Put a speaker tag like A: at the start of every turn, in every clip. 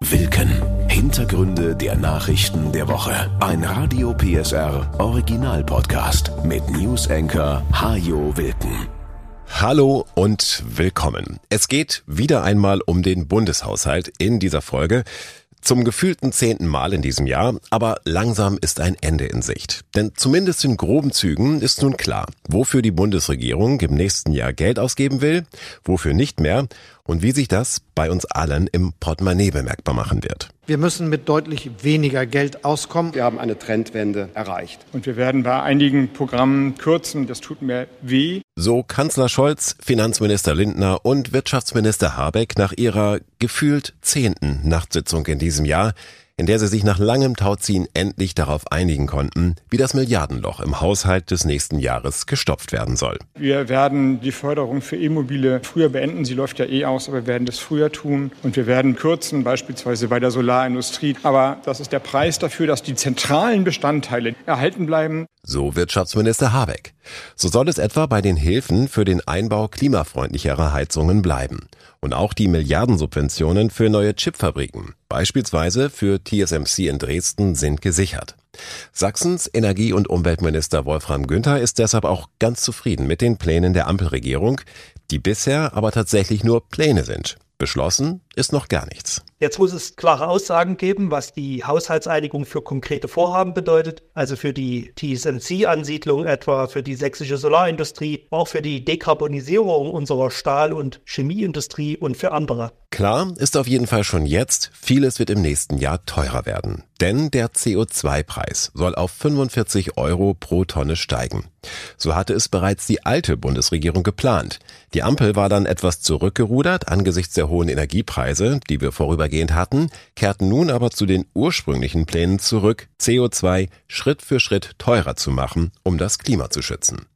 A: Wilken. Hintergründe der Nachrichten der Woche. Ein Radio PSR Original Podcast mit News Anchor Hajo Wilken.
B: Hallo und willkommen. Es geht wieder einmal um den Bundeshaushalt in dieser Folge. Zum gefühlten zehnten Mal in diesem Jahr, aber langsam ist ein Ende in Sicht. Denn zumindest in groben Zügen ist nun klar, wofür die Bundesregierung im nächsten Jahr Geld ausgeben will, wofür nicht mehr und wie sich das bei uns allen im Portemonnaie bemerkbar machen wird.
C: Wir müssen mit deutlich weniger Geld auskommen.
D: Wir haben eine Trendwende erreicht.
E: Und wir werden bei einigen Programmen kürzen. Das tut mir weh.
B: So Kanzler Scholz, Finanzminister Lindner und Wirtschaftsminister Habeck nach ihrer gefühlt zehnten Nachtsitzung in diesem Jahr, in der sie sich nach langem Tauziehen endlich darauf einigen konnten, wie das Milliardenloch im Haushalt des nächsten Jahres gestopft werden soll.
E: Wir werden die Förderung für E-Mobile früher beenden. Sie läuft ja eh aus, aber wir werden das früher tun. Und wir werden kürzen, beispielsweise bei der Solarindustrie. Aber das ist der Preis dafür, dass die zentralen Bestandteile erhalten bleiben.
B: So Wirtschaftsminister Habeck. So soll es etwa bei den Hilfen für den Einbau klimafreundlicherer Heizungen bleiben. Und auch die Milliardensubventionen für neue Chipfabriken, beispielsweise für TSMC in Dresden, sind gesichert. Sachsens Energie- und Umweltminister Wolfram Günther ist deshalb auch ganz zufrieden mit den Plänen der Ampelregierung, die bisher aber tatsächlich nur Pläne sind. Beschlossen ist noch gar nichts.
F: Jetzt muss es klare Aussagen geben, was die Haushaltseinigung für konkrete Vorhaben bedeutet, also für die TSMC-Ansiedlung etwa, für die sächsische Solarindustrie, auch für die Dekarbonisierung unserer Stahl- und Chemieindustrie und für andere.
B: Klar ist auf jeden Fall schon jetzt, vieles wird im nächsten Jahr teurer werden. Denn der CO2-Preis soll auf 45 Euro pro Tonne steigen. So hatte es bereits die alte Bundesregierung geplant. Die Ampel war dann etwas zurückgerudert angesichts der hohen Energiepreise, die wir vorübergehend hatten, kehrten nun aber zu den ursprünglichen Plänen zurück, CO2 Schritt für Schritt teurer zu machen, um das Klima zu schützen.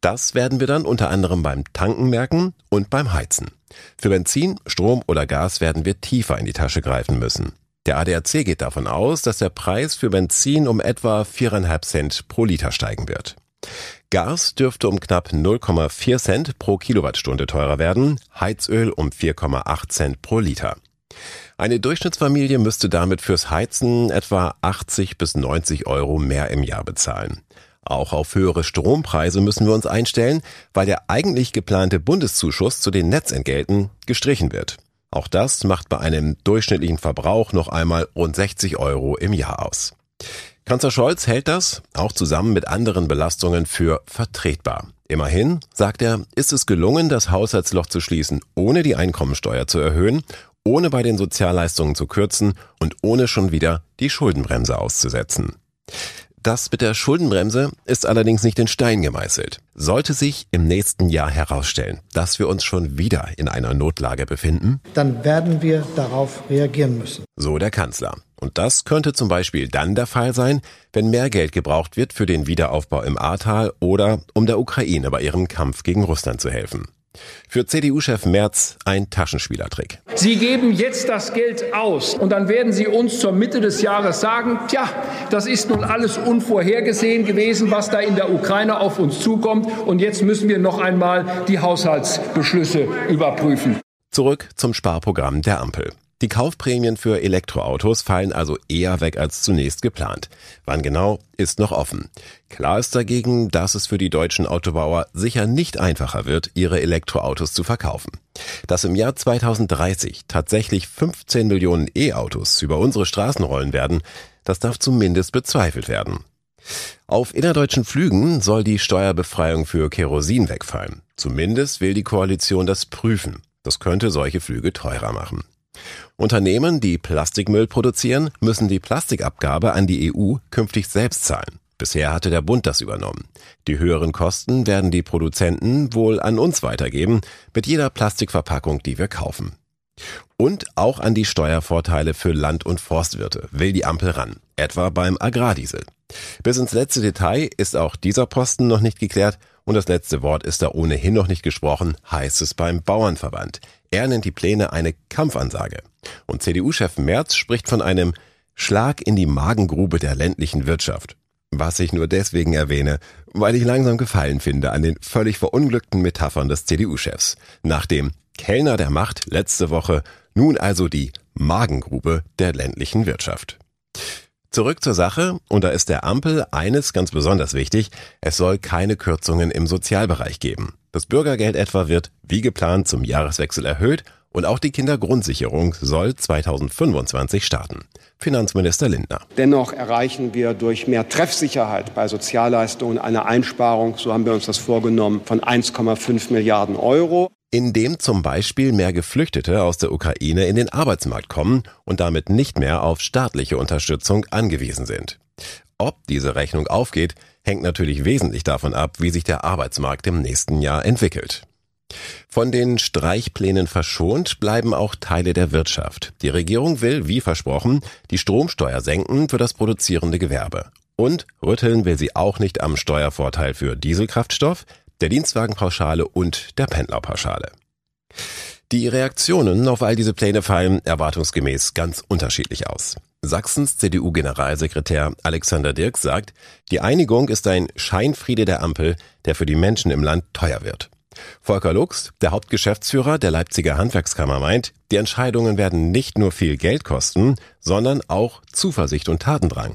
B: Das werden wir dann unter anderem beim Tanken merken und beim Heizen. Für Benzin, Strom oder Gas werden wir tiefer in die Tasche greifen müssen. Der ADAC geht davon aus, dass der Preis für Benzin um etwa 4,5 Cent pro Liter steigen wird. Gas dürfte um knapp 0,4 Cent pro Kilowattstunde teurer werden, Heizöl um 4,8 Cent pro Liter. Eine Durchschnittsfamilie müsste damit fürs Heizen etwa 80 bis 90 Euro mehr im Jahr bezahlen. Auch auf höhere Strompreise müssen wir uns einstellen, weil der eigentlich geplante Bundeszuschuss zu den Netzentgelten gestrichen wird. Auch das macht bei einem durchschnittlichen Verbrauch noch einmal rund 60 Euro im Jahr aus. Kanzler Scholz hält das, auch zusammen mit anderen Belastungen, für vertretbar. Immerhin, sagt er, ist es gelungen, das Haushaltsloch zu schließen, ohne die Einkommensteuer zu erhöhen, ohne bei den Sozialleistungen zu kürzen und ohne schon wieder die Schuldenbremse auszusetzen. Das mit der Schuldenbremse ist allerdings nicht in Stein gemeißelt. Sollte sich im nächsten Jahr herausstellen, dass wir uns schon wieder in einer Notlage befinden,
C: dann werden wir darauf reagieren müssen.
B: So der Kanzler. Und das könnte zum Beispiel dann der Fall sein, wenn mehr Geld gebraucht wird für den Wiederaufbau im Ahrtal oder um der Ukraine bei ihrem Kampf gegen Russland zu helfen. Für CDU-Chef Merz ein Taschenspielertrick.
G: Sie geben jetzt das Geld aus und dann werden Sie uns zur Mitte des Jahres sagen, tja, das ist nun alles unvorhergesehen gewesen, was da in der Ukraine auf uns zukommt und jetzt müssen wir noch einmal die Haushaltsbeschlüsse überprüfen.
B: Zurück zum Sparprogramm der Ampel. Die Kaufprämien für Elektroautos fallen also eher weg als zunächst geplant. Wann genau, ist noch offen. Klar ist dagegen, dass es für die deutschen Autobauer sicher nicht einfacher wird, ihre Elektroautos zu verkaufen. Dass im Jahr 2030 tatsächlich 15 Millionen E-Autos über unsere Straßen rollen werden, das darf zumindest bezweifelt werden. Auf innerdeutschen Flügen soll die Steuerbefreiung für Kerosin wegfallen. Zumindest will die Koalition das prüfen. Das könnte solche Flüge teurer machen. Unternehmen, die Plastikmüll produzieren, müssen die Plastikabgabe an die EU künftig selbst zahlen. Bisher hatte der Bund das übernommen. Die höheren Kosten werden die Produzenten wohl an uns weitergeben, mit jeder Plastikverpackung, die wir kaufen. Und auch an die Steuervorteile für Land- und Forstwirte will die Ampel ran, etwa beim Agrardiesel. Bis ins letzte Detail ist auch dieser Posten noch nicht geklärt und das letzte Wort ist da ohnehin noch nicht gesprochen, heißt es beim Bauernverband. Er nennt die Pläne eine Kampfansage. Und CDU-Chef Merz spricht von einem Schlag in die Magengrube der ländlichen Wirtschaft. Was ich nur deswegen erwähne, weil ich langsam Gefallen finde an den völlig verunglückten Metaphern des CDU-Chefs. Nach dem Kellner der Macht letzte Woche nun also die Magengrube der ländlichen Wirtschaft. Zurück zur Sache, und da ist der Ampel eines ganz besonders wichtig, es soll keine Kürzungen im Sozialbereich geben. Das Bürgergeld etwa wird wie geplant zum Jahreswechsel erhöht und auch die Kindergrundsicherung soll 2025 starten. Finanzminister Lindner.
D: Dennoch erreichen wir durch mehr Treffsicherheit bei Sozialleistungen eine Einsparung, so haben wir uns das vorgenommen, von 1,5 Milliarden Euro.
B: Indem zum Beispiel mehr Geflüchtete aus der Ukraine in den Arbeitsmarkt kommen und damit nicht mehr auf staatliche Unterstützung angewiesen sind. Ob diese Rechnung aufgeht, hängt natürlich wesentlich davon ab, wie sich der Arbeitsmarkt im nächsten Jahr entwickelt. Von den Streichplänen verschont bleiben auch Teile der Wirtschaft. Die Regierung will, wie versprochen, die Stromsteuer senken für das produzierende Gewerbe. Und rütteln will sie auch nicht am Steuervorteil für Dieselkraftstoff, der Dienstwagenpauschale und der Pendlerpauschale. Die Reaktionen auf all diese Pläne fallen erwartungsgemäß ganz unterschiedlich aus. Sachsens CDU-Generalsekretär Alexander Dirk sagt, die Einigung ist ein Scheinfriede der Ampel, der für die Menschen im Land teuer wird. Volker Lux, der Hauptgeschäftsführer der Leipziger Handwerkskammer, meint, die Entscheidungen werden nicht nur viel Geld kosten, sondern auch Zuversicht und Tatendrang.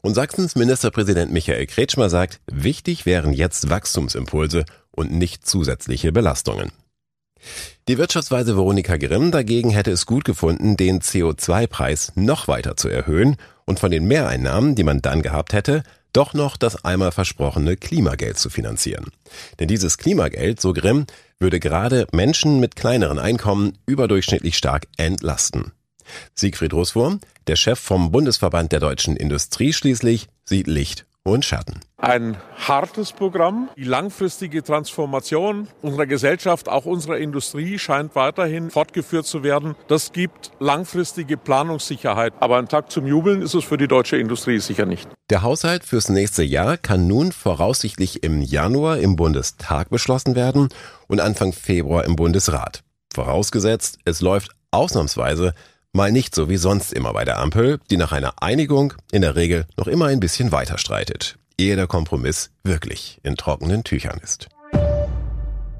B: Und Sachsens Ministerpräsident Michael Kretschmer sagt, wichtig wären jetzt Wachstumsimpulse und nicht zusätzliche Belastungen. Die Wirtschaftsweise Veronika Grimm dagegen hätte es gut gefunden, den CO2-Preis noch weiter zu erhöhen und von den Mehreinnahmen, die man dann gehabt hätte, doch noch das einmal versprochene Klimageld zu finanzieren. Denn dieses Klimageld, so Grimm, würde gerade Menschen mit kleineren Einkommen überdurchschnittlich stark entlasten. Siegfried Russwurm, der Chef vom Bundesverband der deutschen Industrie schließlich, sieht Licht und Schatten.
H: Ein hartes Programm. Die langfristige Transformation unserer Gesellschaft, auch unserer Industrie, scheint weiterhin fortgeführt zu werden. Das gibt langfristige Planungssicherheit. Aber ein Tag zum Jubeln ist es für die deutsche Industrie sicher nicht.
B: Der Haushalt fürs nächste Jahr kann nun voraussichtlich im Januar im Bundestag beschlossen werden und Anfang Februar im Bundesrat. Vorausgesetzt, es läuft ausnahmsweise mal nicht so wie sonst immer bei der Ampel, die nach einer Einigung in der Regel noch immer ein bisschen weiter streitet ehe der Kompromiss wirklich in trockenen Tüchern ist.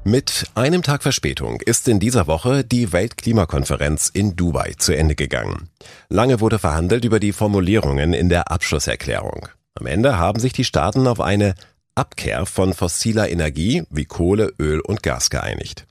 B: Mit einem Tag Verspätung ist in dieser Woche die Weltklimakonferenz in Dubai zu Ende gegangen. Lange wurde verhandelt über die Formulierungen in der Abschlusserklärung. Am Ende haben sich die Staaten auf eine Abkehr von fossiler Energie wie Kohle, Öl und Gas geeinigt.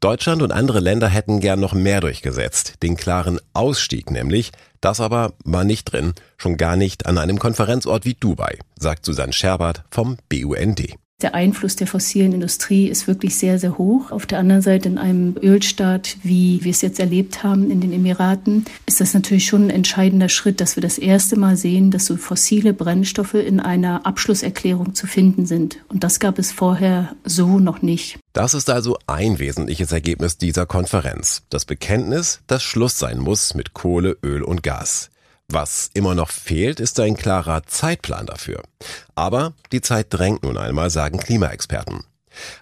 B: Deutschland und andere Länder hätten gern noch mehr durchgesetzt, den klaren Ausstieg nämlich, das aber war nicht drin, schon gar nicht an einem Konferenzort wie Dubai, sagt Susanne Scherbert vom BUND.
I: Der Einfluss der fossilen Industrie ist wirklich sehr, sehr hoch. Auf der anderen Seite in einem Ölstaat, wie wir es jetzt erlebt haben in den Emiraten, ist das natürlich schon ein entscheidender Schritt, dass wir das erste Mal sehen, dass so fossile Brennstoffe in einer Abschlusserklärung zu finden sind. Und das gab es vorher so noch nicht.
B: Das ist also ein wesentliches Ergebnis dieser Konferenz. Das Bekenntnis, dass Schluss sein muss mit Kohle, Öl und Gas. Was immer noch fehlt, ist ein klarer Zeitplan dafür. Aber die Zeit drängt nun einmal, sagen Klimaexperten.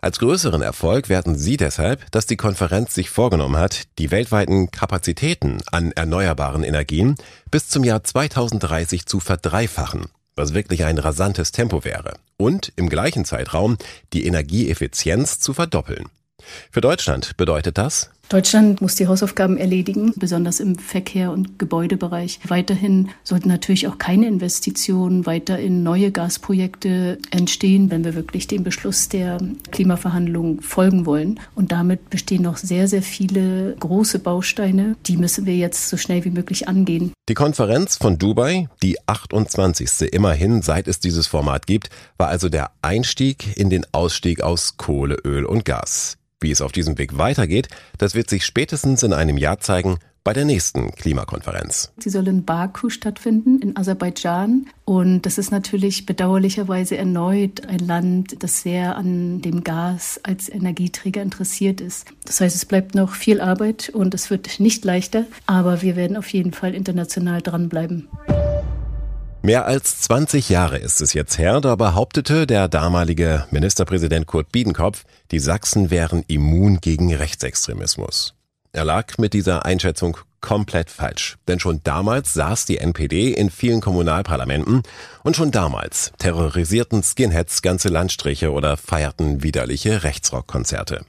B: Als größeren Erfolg werten sie deshalb, dass die Konferenz sich vorgenommen hat, die weltweiten Kapazitäten an erneuerbaren Energien bis zum Jahr 2030 zu verdreifachen, was wirklich ein rasantes Tempo wäre, und im gleichen Zeitraum die Energieeffizienz zu verdoppeln. Für Deutschland bedeutet das,
I: Deutschland muss die Hausaufgaben erledigen, besonders im Verkehr- und Gebäudebereich. Weiterhin sollten natürlich auch keine Investitionen weiter in neue Gasprojekte entstehen, wenn wir wirklich dem Beschluss der Klimaverhandlungen folgen wollen. Und damit bestehen noch sehr, sehr viele große Bausteine. Die müssen wir jetzt so schnell wie möglich angehen.
B: Die Konferenz von Dubai, die 28. immerhin, seit es dieses Format gibt, war also der Einstieg in den Ausstieg aus Kohle, Öl und Gas. Wie es auf diesem Weg weitergeht, das wird sich spätestens in einem Jahr zeigen bei der nächsten Klimakonferenz.
I: Sie soll in Baku stattfinden, in Aserbaidschan. Und das ist natürlich bedauerlicherweise erneut ein Land, das sehr an dem Gas als Energieträger interessiert ist. Das heißt, es bleibt noch viel Arbeit und es wird nicht leichter, aber wir werden auf jeden Fall international dranbleiben.
B: Mehr als 20 Jahre ist es jetzt her, da behauptete der damalige Ministerpräsident Kurt Biedenkopf, die Sachsen wären immun gegen Rechtsextremismus. Er lag mit dieser Einschätzung komplett falsch, denn schon damals saß die NPD in vielen Kommunalparlamenten und schon damals terrorisierten Skinheads ganze Landstriche oder feierten widerliche Rechtsrockkonzerte.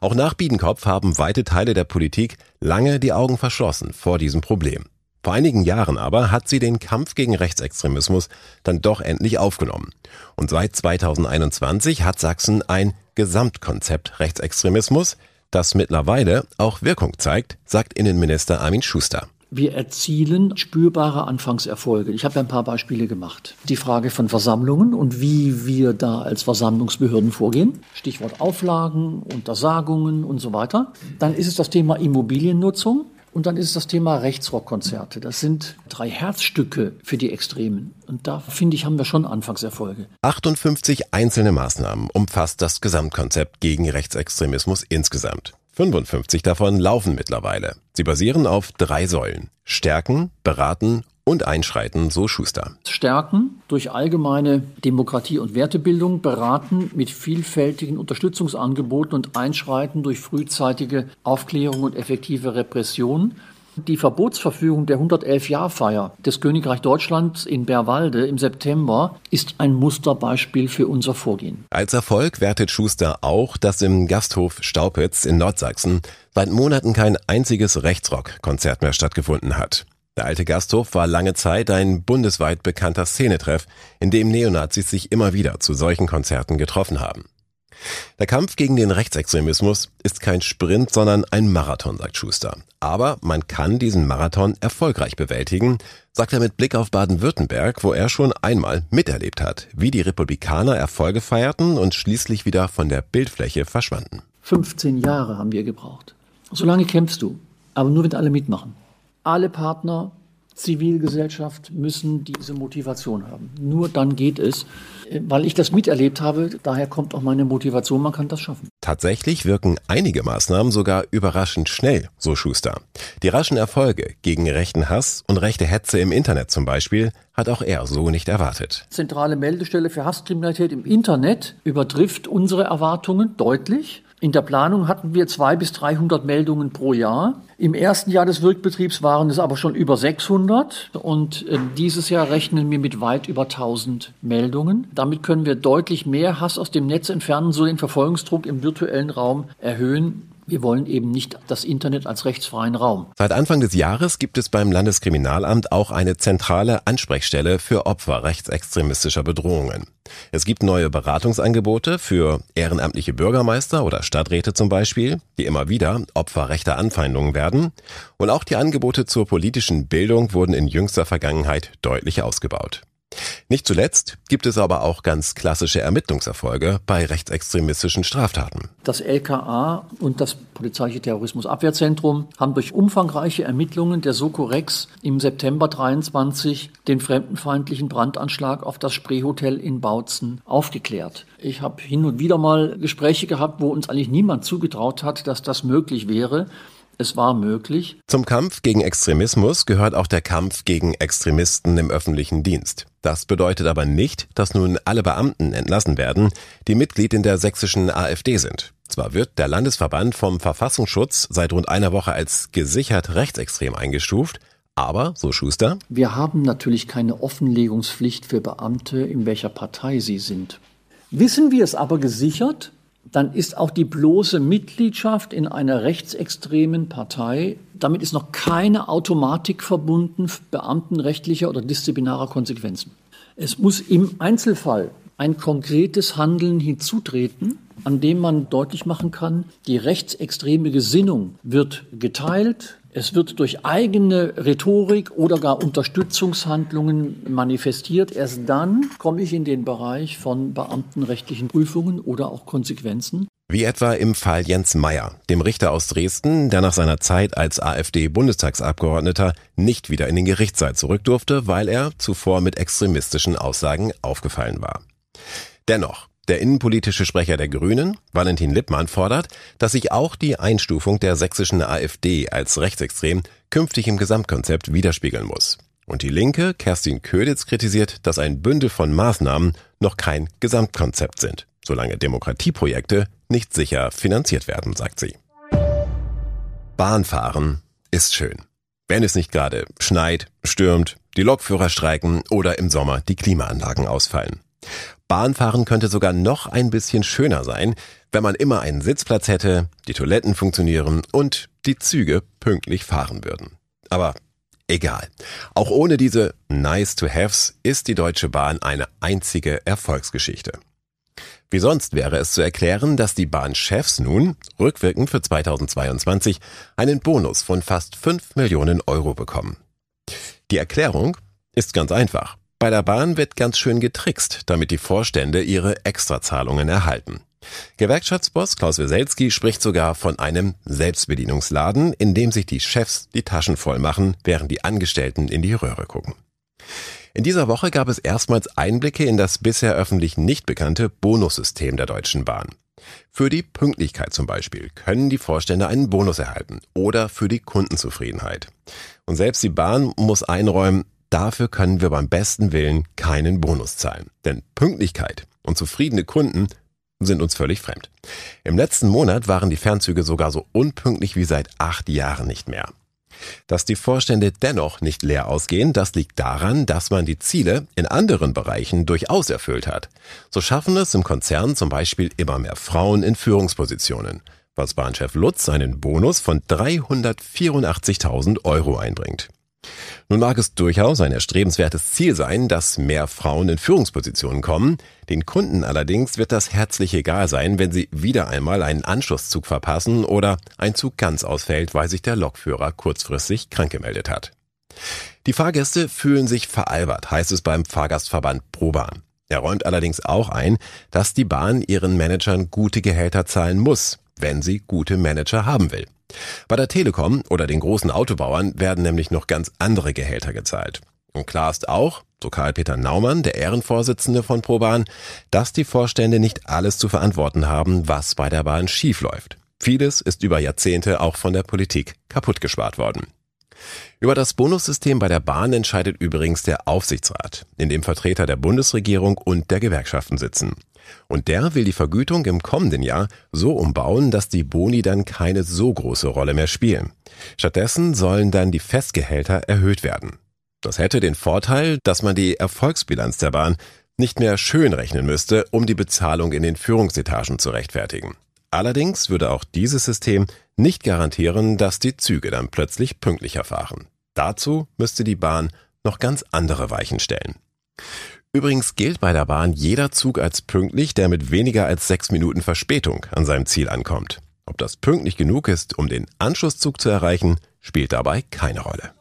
B: Auch nach Biedenkopf haben weite Teile der Politik lange die Augen verschlossen vor diesem Problem. Vor einigen Jahren aber hat sie den Kampf gegen Rechtsextremismus dann doch endlich aufgenommen. Und seit 2021 hat Sachsen ein Gesamtkonzept Rechtsextremismus, das mittlerweile auch Wirkung zeigt, sagt Innenminister Armin Schuster.
J: Wir erzielen spürbare Anfangserfolge. Ich habe ein paar Beispiele gemacht. Die Frage von Versammlungen und wie wir da als Versammlungsbehörden vorgehen. Stichwort Auflagen, Untersagungen und so weiter. Dann ist es das Thema Immobiliennutzung. Und dann ist das Thema Rechtsrockkonzerte. Das sind drei Herzstücke für die Extremen. Und da, finde ich, haben wir schon Anfangserfolge.
B: 58 einzelne Maßnahmen umfasst das Gesamtkonzept gegen Rechtsextremismus insgesamt. 55 davon laufen mittlerweile. Sie basieren auf drei Säulen. Stärken, beraten und einschreiten, so Schuster.
J: Stärken durch allgemeine Demokratie- und Wertebildung, beraten mit vielfältigen Unterstützungsangeboten und einschreiten durch frühzeitige Aufklärung und effektive Repression. Die Verbotsverfügung der 111-Jahr-Feier des Königreich Deutschlands in Bärwalde im September ist ein Musterbeispiel für unser Vorgehen.
B: Als Erfolg wertet Schuster auch, dass im Gasthof Staupitz in Nordsachsen seit Monaten kein einziges Rechtsrock-Konzert mehr stattgefunden hat. Der alte Gasthof war lange Zeit ein bundesweit bekannter Szenetreff, in dem Neonazis sich immer wieder zu solchen Konzerten getroffen haben. Der Kampf gegen den Rechtsextremismus ist kein Sprint, sondern ein Marathon, sagt Schuster. Aber man kann diesen Marathon erfolgreich bewältigen, sagt er mit Blick auf Baden-Württemberg, wo er schon einmal miterlebt hat, wie die Republikaner Erfolge feierten und schließlich wieder von der Bildfläche verschwanden.
J: 15 Jahre haben wir gebraucht. So lange kämpfst du, aber nur wenn alle mitmachen. Alle Partner, Zivilgesellschaft müssen diese Motivation haben. Nur dann geht es, weil ich das miterlebt habe. Daher kommt auch meine Motivation, man kann das schaffen.
B: Tatsächlich wirken einige Maßnahmen sogar überraschend schnell, so Schuster. Die raschen Erfolge gegen rechten Hass und rechte Hetze im Internet zum Beispiel hat auch er so nicht erwartet.
J: Zentrale Meldestelle für Hasskriminalität im Internet übertrifft unsere Erwartungen deutlich. In der Planung hatten wir zwei bis 300 Meldungen pro Jahr. Im ersten Jahr des Wirkbetriebs waren es aber schon über 600 und äh, dieses Jahr rechnen wir mit weit über 1000 Meldungen. Damit können wir deutlich mehr Hass aus dem Netz entfernen, so den Verfolgungsdruck im virtuellen Raum erhöhen. Wir wollen eben nicht das Internet als rechtsfreien Raum.
B: Seit Anfang des Jahres gibt es beim Landeskriminalamt auch eine zentrale Ansprechstelle für Opfer rechtsextremistischer Bedrohungen. Es gibt neue Beratungsangebote für ehrenamtliche Bürgermeister oder Stadträte zum Beispiel, die immer wieder Opfer rechter Anfeindungen werden. Und auch die Angebote zur politischen Bildung wurden in jüngster Vergangenheit deutlich ausgebaut. Nicht zuletzt gibt es aber auch ganz klassische Ermittlungserfolge bei rechtsextremistischen Straftaten.
J: Das LKA und das Polizeiliche Terrorismusabwehrzentrum haben durch umfangreiche Ermittlungen der Soko Rex im September 23 den fremdenfeindlichen Brandanschlag auf das Spreehotel in Bautzen aufgeklärt. Ich habe hin und wieder mal Gespräche gehabt, wo uns eigentlich niemand zugetraut hat, dass das möglich wäre. Es war möglich.
B: Zum Kampf gegen Extremismus gehört auch der Kampf gegen Extremisten im öffentlichen Dienst. Das bedeutet aber nicht, dass nun alle Beamten entlassen werden, die Mitglied in der sächsischen AfD sind. Zwar wird der Landesverband vom Verfassungsschutz seit rund einer Woche als gesichert rechtsextrem eingestuft, aber, so Schuster,
J: wir haben natürlich keine Offenlegungspflicht für Beamte, in welcher Partei sie sind. Wissen wir es aber gesichert, dann ist auch die bloße Mitgliedschaft in einer rechtsextremen Partei, damit ist noch keine Automatik verbunden beamtenrechtlicher oder disziplinarer Konsequenzen. Es muss im Einzelfall ein konkretes Handeln hinzutreten, an dem man deutlich machen kann, die rechtsextreme Gesinnung wird geteilt, es wird durch eigene Rhetorik oder gar Unterstützungshandlungen manifestiert. Erst dann komme ich in den Bereich von beamtenrechtlichen Prüfungen oder auch Konsequenzen.
B: Wie etwa im Fall Jens Meyer, dem Richter aus Dresden, der nach seiner Zeit als AfD-Bundestagsabgeordneter nicht wieder in den Gerichtssaal zurück durfte, weil er zuvor mit extremistischen Aussagen aufgefallen war. Dennoch, der innenpolitische Sprecher der Grünen, Valentin Lippmann, fordert, dass sich auch die Einstufung der sächsischen AfD als rechtsextrem künftig im Gesamtkonzept widerspiegeln muss. Und die Linke, Kerstin Köditz, kritisiert, dass ein Bündel von Maßnahmen noch kein Gesamtkonzept sind, solange Demokratieprojekte nicht sicher finanziert werden, sagt sie. Bahnfahren ist schön. Wenn es nicht gerade schneit, stürmt, die Lokführer streiken oder im Sommer die Klimaanlagen ausfallen. Bahnfahren könnte sogar noch ein bisschen schöner sein, wenn man immer einen Sitzplatz hätte, die Toiletten funktionieren und die Züge pünktlich fahren würden. Aber egal. Auch ohne diese Nice to Haves ist die Deutsche Bahn eine einzige Erfolgsgeschichte. Wie sonst wäre es zu erklären, dass die Bahnchefs nun, rückwirkend für 2022, einen Bonus von fast 5 Millionen Euro bekommen. Die Erklärung ist ganz einfach. Bei der Bahn wird ganz schön getrickst, damit die Vorstände ihre Extrazahlungen erhalten. Gewerkschaftsboss Klaus Weselski spricht sogar von einem Selbstbedienungsladen, in dem sich die Chefs die Taschen voll machen, während die Angestellten in die Röhre gucken. In dieser Woche gab es erstmals Einblicke in das bisher öffentlich nicht bekannte Bonussystem der Deutschen Bahn. Für die Pünktlichkeit zum Beispiel können die Vorstände einen Bonus erhalten oder für die Kundenzufriedenheit. Und selbst die Bahn muss einräumen, dafür können wir beim besten Willen keinen Bonus zahlen. Denn Pünktlichkeit und zufriedene Kunden sind uns völlig fremd. Im letzten Monat waren die Fernzüge sogar so unpünktlich wie seit acht Jahren nicht mehr. Dass die Vorstände dennoch nicht leer ausgehen, das liegt daran, dass man die Ziele in anderen Bereichen durchaus erfüllt hat. So schaffen es im Konzern zum Beispiel immer mehr Frauen in Führungspositionen, was Bahnchef Lutz einen Bonus von 384.000 Euro einbringt. Nun mag es durchaus ein erstrebenswertes Ziel sein, dass mehr Frauen in Führungspositionen kommen. Den Kunden allerdings wird das herzlich egal sein, wenn sie wieder einmal einen Anschlusszug verpassen oder ein Zug ganz ausfällt, weil sich der Lokführer kurzfristig krank gemeldet hat. Die Fahrgäste fühlen sich veralbert, heißt es beim Fahrgastverband ProBahn. Er räumt allerdings auch ein, dass die Bahn ihren Managern gute Gehälter zahlen muss, wenn sie gute Manager haben will. Bei der Telekom oder den großen Autobauern werden nämlich noch ganz andere Gehälter gezahlt. Und klar ist auch, so Karl-Peter Naumann, der Ehrenvorsitzende von ProBahn, dass die Vorstände nicht alles zu verantworten haben, was bei der Bahn schiefläuft. Vieles ist über Jahrzehnte auch von der Politik kaputt gespart worden. Über das Bonussystem bei der Bahn entscheidet übrigens der Aufsichtsrat, in dem Vertreter der Bundesregierung und der Gewerkschaften sitzen. Und der will die Vergütung im kommenden Jahr so umbauen, dass die Boni dann keine so große Rolle mehr spielen. Stattdessen sollen dann die Festgehälter erhöht werden. Das hätte den Vorteil, dass man die Erfolgsbilanz der Bahn nicht mehr schön rechnen müsste, um die Bezahlung in den Führungsetagen zu rechtfertigen. Allerdings würde auch dieses System nicht garantieren, dass die Züge dann plötzlich pünktlicher fahren. Dazu müsste die Bahn noch ganz andere Weichen stellen. Übrigens gilt bei der Bahn jeder Zug als pünktlich, der mit weniger als sechs Minuten Verspätung an seinem Ziel ankommt. Ob das pünktlich genug ist, um den Anschlusszug zu erreichen, spielt dabei keine Rolle.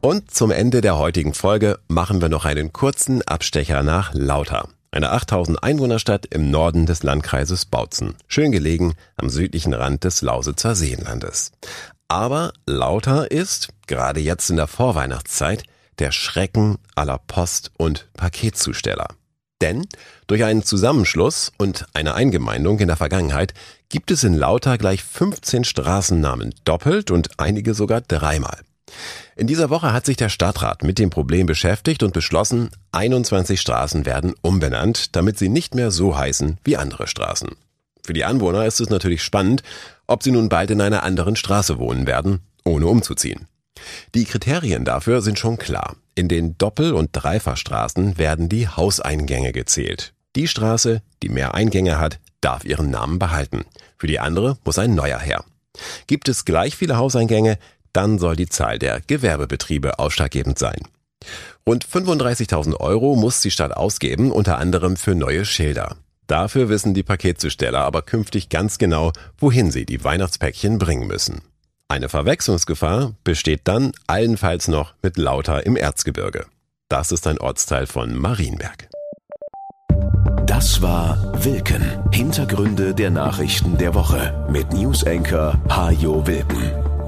B: Und zum Ende der heutigen Folge machen wir noch einen kurzen Abstecher nach Lauter, eine 8000 Einwohnerstadt im Norden des Landkreises Bautzen, schön gelegen am südlichen Rand des Lausitzer Seenlandes. Aber Lauter ist, gerade jetzt in der Vorweihnachtszeit, der Schrecken aller Post- und Paketzusteller. Denn durch einen Zusammenschluss und eine Eingemeindung in der Vergangenheit gibt es in Lauter gleich 15 Straßennamen doppelt und einige sogar dreimal. In dieser Woche hat sich der Stadtrat mit dem Problem beschäftigt und beschlossen, 21 Straßen werden umbenannt, damit sie nicht mehr so heißen wie andere Straßen. Für die Anwohner ist es natürlich spannend, ob sie nun bald in einer anderen Straße wohnen werden, ohne umzuziehen. Die Kriterien dafür sind schon klar. In den Doppel- und Dreifachstraßen werden die Hauseingänge gezählt. Die Straße, die mehr Eingänge hat, darf ihren Namen behalten. Für die andere muss ein neuer her. Gibt es gleich viele Hauseingänge, dann soll die Zahl der Gewerbebetriebe ausschlaggebend sein. Rund 35.000 Euro muss die Stadt ausgeben, unter anderem für neue Schilder. Dafür wissen die Paketzusteller aber künftig ganz genau, wohin sie die Weihnachtspäckchen bringen müssen. Eine Verwechslungsgefahr besteht dann allenfalls noch mit Lauter im Erzgebirge. Das ist ein Ortsteil von Marienberg.
A: Das war Wilken. Hintergründe der Nachrichten der Woche mit Newsenker Hajo Wilken.